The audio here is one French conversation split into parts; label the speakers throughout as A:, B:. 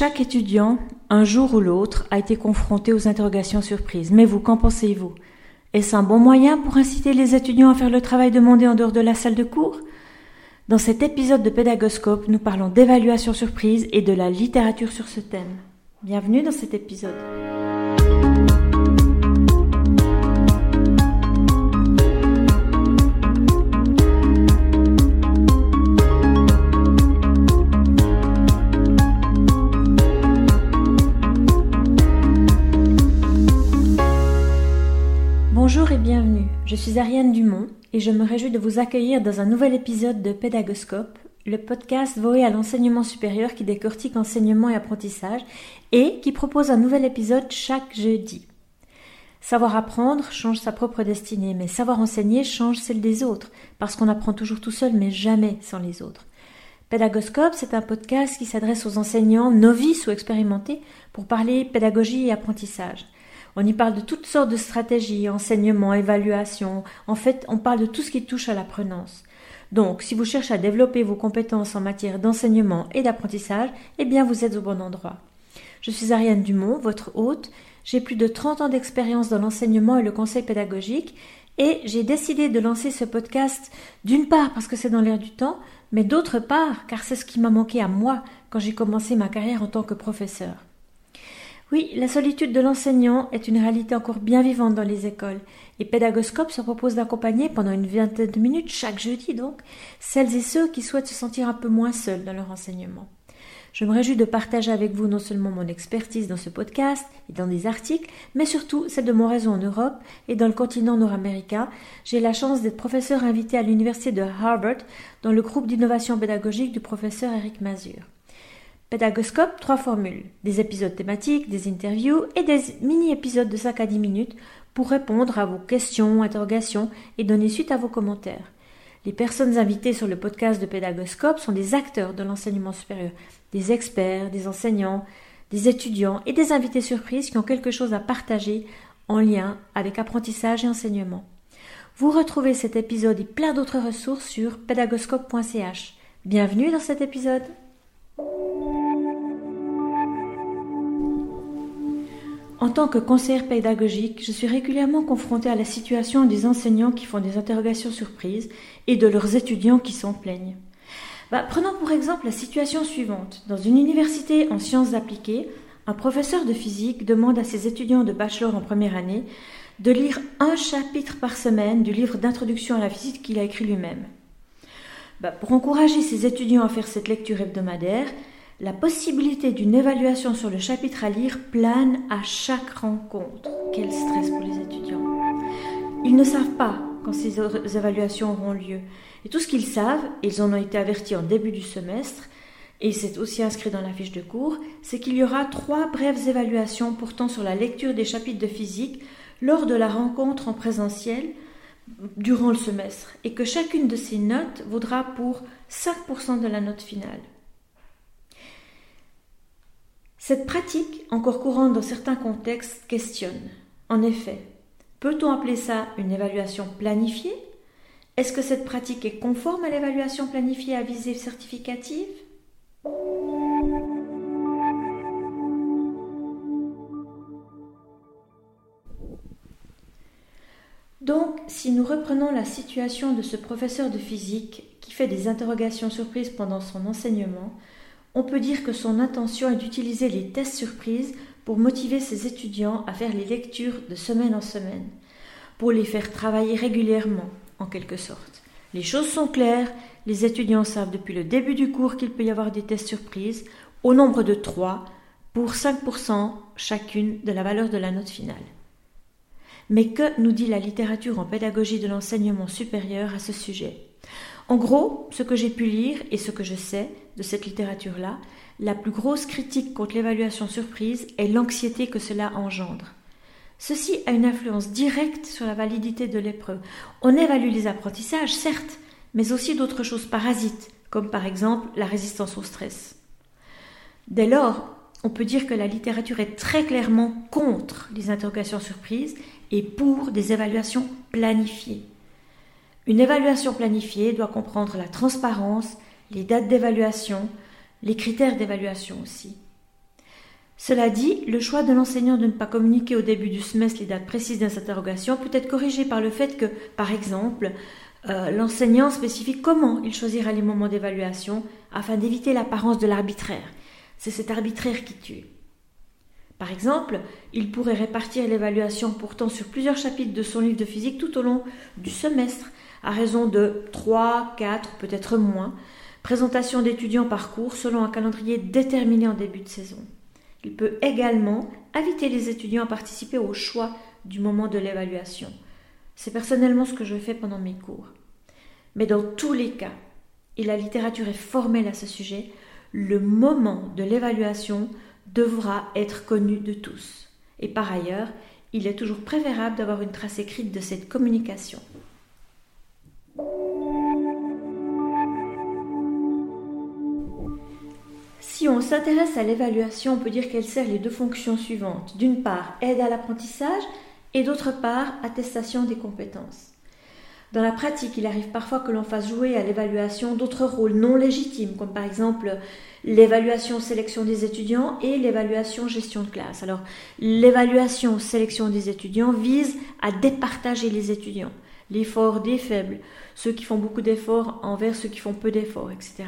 A: Chaque étudiant, un jour ou l'autre, a été confronté aux interrogations surprises. Mais vous, qu'en pensez-vous? Est-ce un bon moyen pour inciter les étudiants à faire le travail demandé en dehors de la salle de cours? Dans cet épisode de Pédagoscope, nous parlons d'évaluation surprise et de la littérature sur ce thème. Bienvenue dans cet épisode. Et je me réjouis de vous accueillir dans un nouvel épisode de Pédagoscope, le podcast voué à l'enseignement supérieur qui décortique enseignement et apprentissage et qui propose un nouvel épisode chaque jeudi. Savoir apprendre change sa propre destinée, mais savoir enseigner change celle des autres, parce qu'on apprend toujours tout seul, mais jamais sans les autres. Pédagoscope, c'est un podcast qui s'adresse aux enseignants novices ou expérimentés pour parler pédagogie et apprentissage. On y parle de toutes sortes de stratégies, enseignement, évaluation. En fait, on parle de tout ce qui touche à l'apprenance. Donc, si vous cherchez à développer vos compétences en matière d'enseignement et d'apprentissage, eh bien, vous êtes au bon endroit. Je suis Ariane Dumont, votre hôte. J'ai plus de 30 ans d'expérience dans l'enseignement et le conseil pédagogique et j'ai décidé de lancer ce podcast d'une part parce que c'est dans l'air du temps, mais d'autre part car c'est ce qui m'a manqué à moi quand j'ai commencé ma carrière en tant que professeur. Oui, la solitude de l'enseignant est une réalité encore bien vivante dans les écoles, et Pédagoscope se propose d'accompagner pendant une vingtaine de minutes chaque jeudi donc celles et ceux qui souhaitent se sentir un peu moins seuls dans leur enseignement. Je me réjouis de partager avec vous non seulement mon expertise dans ce podcast et dans des articles, mais surtout celle de mon réseau en Europe et dans le continent nord-américain. J'ai la chance d'être professeur invité à l'université de Harvard dans le groupe d'innovation pédagogique du professeur Eric Mazur. Pédagoscope, trois formules. Des épisodes thématiques, des interviews et des mini-épisodes de 5 à 10 minutes pour répondre à vos questions, interrogations et donner suite à vos commentaires. Les personnes invitées sur le podcast de Pédagoscope sont des acteurs de l'enseignement supérieur, des experts, des enseignants, des étudiants et des invités surprises qui ont quelque chose à partager en lien avec apprentissage et enseignement. Vous retrouvez cet épisode et plein d'autres ressources sur pédagoscope.ch. Bienvenue dans cet épisode. En tant que conseillère pédagogique, je suis régulièrement confrontée à la situation des enseignants qui font des interrogations surprises et de leurs étudiants qui s'en plaignent. Bah, prenons pour exemple la situation suivante. Dans une université en sciences appliquées, un professeur de physique demande à ses étudiants de bachelor en première année de lire un chapitre par semaine du livre d'introduction à la physique qu'il a écrit lui-même. Bah, pour encourager ses étudiants à faire cette lecture hebdomadaire, la possibilité d'une évaluation sur le chapitre à lire plane à chaque rencontre. Quel stress pour les étudiants. Ils ne savent pas quand ces évaluations auront lieu. Et tout ce qu'ils savent, ils en ont été avertis en début du semestre, et c'est aussi inscrit dans la fiche de cours, c'est qu'il y aura trois brèves évaluations portant sur la lecture des chapitres de physique lors de la rencontre en présentiel durant le semestre, et que chacune de ces notes vaudra pour 5% de la note finale. Cette pratique, encore courante dans certains contextes, questionne. En effet, peut-on appeler ça une évaluation planifiée? Est-ce que cette pratique est conforme à l'évaluation planifiée à visée certificative? Donc, si nous reprenons la situation de ce professeur de physique qui fait des interrogations surprises pendant son enseignement, on peut dire que son intention est d'utiliser les tests surprises pour motiver ses étudiants à faire les lectures de semaine en semaine, pour les faire travailler régulièrement, en quelque sorte. Les choses sont claires, les étudiants savent depuis le début du cours qu'il peut y avoir des tests surprises, au nombre de trois, pour 5% chacune de la valeur de la note finale. Mais que nous dit la littérature en pédagogie de l'enseignement supérieur à ce sujet? En gros, ce que j'ai pu lire et ce que je sais de cette littérature-là, la plus grosse critique contre l'évaluation surprise est l'anxiété que cela engendre. Ceci a une influence directe sur la validité de l'épreuve. On évalue les apprentissages, certes, mais aussi d'autres choses parasites, comme par exemple la résistance au stress. Dès lors, on peut dire que la littérature est très clairement contre les interrogations surprises et pour des évaluations planifiées. Une évaluation planifiée doit comprendre la transparence, les dates d'évaluation, les critères d'évaluation aussi. Cela dit, le choix de l'enseignant de ne pas communiquer au début du semestre les dates précises des interrogations peut être corrigé par le fait que, par exemple, euh, l'enseignant spécifie comment il choisira les moments d'évaluation afin d'éviter l'apparence de l'arbitraire. C'est cet arbitraire qui tue. Par exemple, il pourrait répartir l'évaluation portant sur plusieurs chapitres de son livre de physique tout au long du semestre, à raison de 3, 4, peut-être moins, présentation d'étudiants par cours selon un calendrier déterminé en début de saison. Il peut également inviter les étudiants à participer au choix du moment de l'évaluation. C'est personnellement ce que je fais pendant mes cours. Mais dans tous les cas, et la littérature est formelle à ce sujet, le moment de l'évaluation devra être connu de tous. Et par ailleurs, il est toujours préférable d'avoir une trace écrite de cette communication. Si on s'intéresse à l'évaluation, on peut dire qu'elle sert les deux fonctions suivantes. D'une part, aide à l'apprentissage et d'autre part, attestation des compétences. Dans la pratique, il arrive parfois que l'on fasse jouer à l'évaluation d'autres rôles non légitimes, comme par exemple l'évaluation sélection des étudiants et l'évaluation gestion de classe. Alors, l'évaluation sélection des étudiants vise à départager les étudiants, l'effort des faibles, ceux qui font beaucoup d'efforts envers ceux qui font peu d'efforts, etc.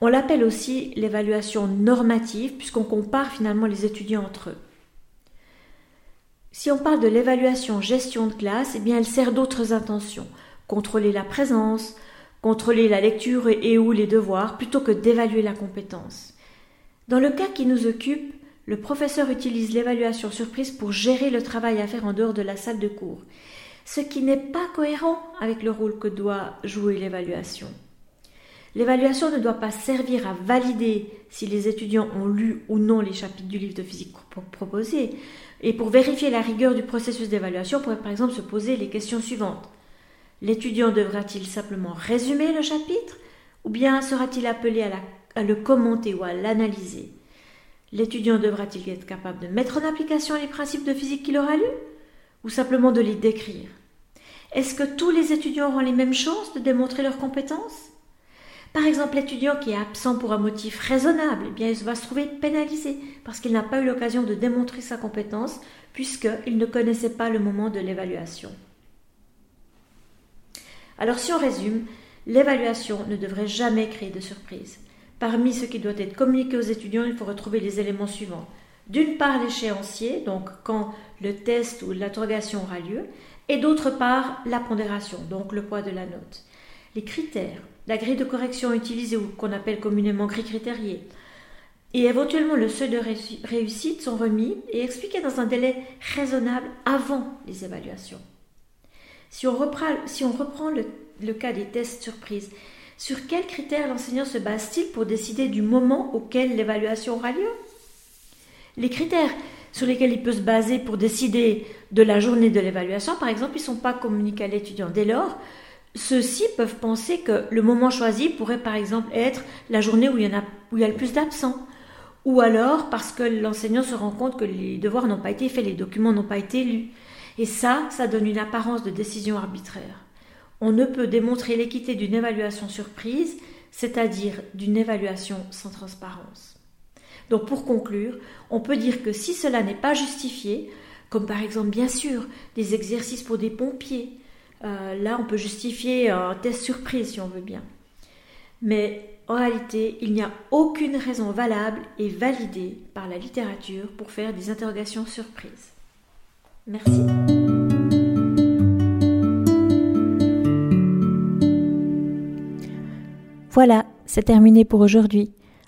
A: On l'appelle aussi l'évaluation normative, puisqu'on compare finalement les étudiants entre eux. Si on parle de l'évaluation gestion de classe, eh bien elle sert d'autres intentions. Contrôler la présence, contrôler la lecture et, ou les devoirs, plutôt que d'évaluer la compétence. Dans le cas qui nous occupe, le professeur utilise l'évaluation surprise pour gérer le travail à faire en dehors de la salle de cours, ce qui n'est pas cohérent avec le rôle que doit jouer l'évaluation. L'évaluation ne doit pas servir à valider si les étudiants ont lu ou non les chapitres du livre de physique proposé, et pour vérifier la rigueur du processus d'évaluation, on pourrait par exemple se poser les questions suivantes. L'étudiant devra-t-il simplement résumer le chapitre ou bien sera-t-il appelé à, le commenter ou à l'analyser? L'étudiant devra-t-il être capable de mettre en application les principes de physique qu'il aura lus? Ou simplement de les décrire Est-ce que tous les étudiants auront les mêmes chances de démontrer leurs compétences? Par exemple, l'étudiant qui est absent pour un motif raisonnable, eh bien, il va se trouver pénalisé parce qu'il n'a pas eu l'occasion de démontrer sa compétence puisqu'il ne connaissait pas le moment de l'évaluation. Alors si on résume, l'évaluation ne devrait jamais créer de surprise. Parmi ce qui doit être communiqué aux étudiants, il faut retrouver les éléments suivants. D'une part l'échéancier, donc quand le test ou l'interrogation aura lieu, et d'autre part la pondération, donc le poids de la note. Les critères la grille de correction utilisée ou qu'on appelle communément grille critériée, et éventuellement le seuil de réussite sont remis et expliqués dans un délai raisonnable avant les évaluations. Si on reprend, le, le cas des tests surprises, sur quels critères l'enseignant se base-t-il pour décider du moment auquel l'évaluation aura lieu? Les critères sur lesquels il peut se baser pour décider de la journée de l'évaluation, par exemple, ils ne sont pas communiqués à l'étudiant. Dès lors, ceux-ci peuvent penser que le moment choisi pourrait par exemple être la journée où il y, a, où il y a le plus d'absents. Ou alors parce que l'enseignant se rend compte que les devoirs n'ont pas été faits, les documents n'ont pas été lus. Et ça, ça donne une apparence de décision arbitraire. On ne peut démontrer l'équité d'une évaluation surprise, c'est-à-dire d'une évaluation sans transparence. Donc pour conclure, on peut dire que si cela n'est pas justifié, comme par exemple bien sûr des exercices pour des pompiers, euh, là, on peut justifier un test surprise si on veut bien. Mais en réalité, il n'y a aucune raison valable et validée par la littérature pour faire des interrogations surprises. Merci. Voilà, c'est terminé pour aujourd'hui.